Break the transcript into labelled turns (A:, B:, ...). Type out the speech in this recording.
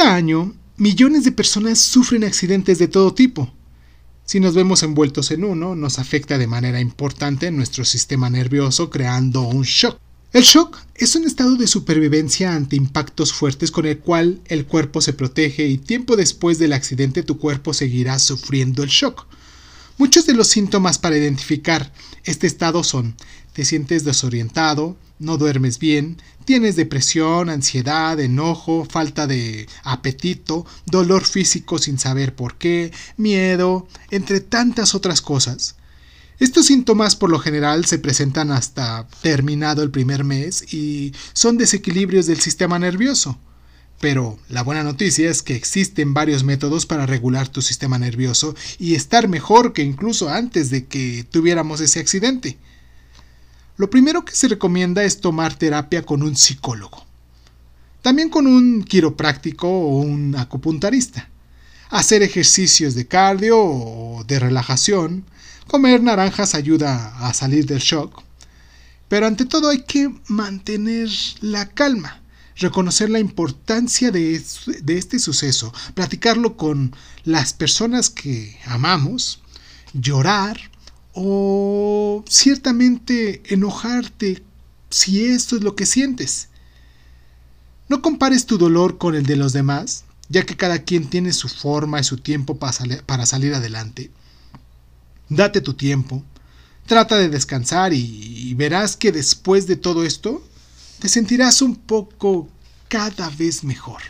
A: Cada año, millones de personas sufren accidentes de todo tipo. Si nos vemos envueltos en uno, nos afecta de manera importante nuestro sistema nervioso creando un shock. El shock es un estado de supervivencia ante impactos fuertes con el cual el cuerpo se protege y tiempo después del accidente tu cuerpo seguirá sufriendo el shock. Muchos de los síntomas para identificar este estado son te sientes desorientado, no duermes bien, tienes depresión, ansiedad, enojo, falta de apetito, dolor físico sin saber por qué, miedo, entre tantas otras cosas. Estos síntomas por lo general se presentan hasta terminado el primer mes y son desequilibrios del sistema nervioso. Pero la buena noticia es que existen varios métodos para regular tu sistema nervioso y estar mejor que incluso antes de que tuviéramos ese accidente. Lo primero que se recomienda es tomar terapia con un psicólogo. También con un quiropráctico o un acupunturista. Hacer ejercicios de cardio o de relajación. Comer naranjas ayuda a salir del shock. Pero ante todo hay que mantener la calma reconocer la importancia de, este suceso, platicarlo con las personas que amamos, llorar o ciertamente enojarte si esto es lo que sientes. No compares tu dolor con el de los demás, ya que cada quien tiene su forma y su tiempo para salir adelante. Date tu tiempo, trata de descansar y verás que después de todo esto te sentirás un poco cada vez mejor.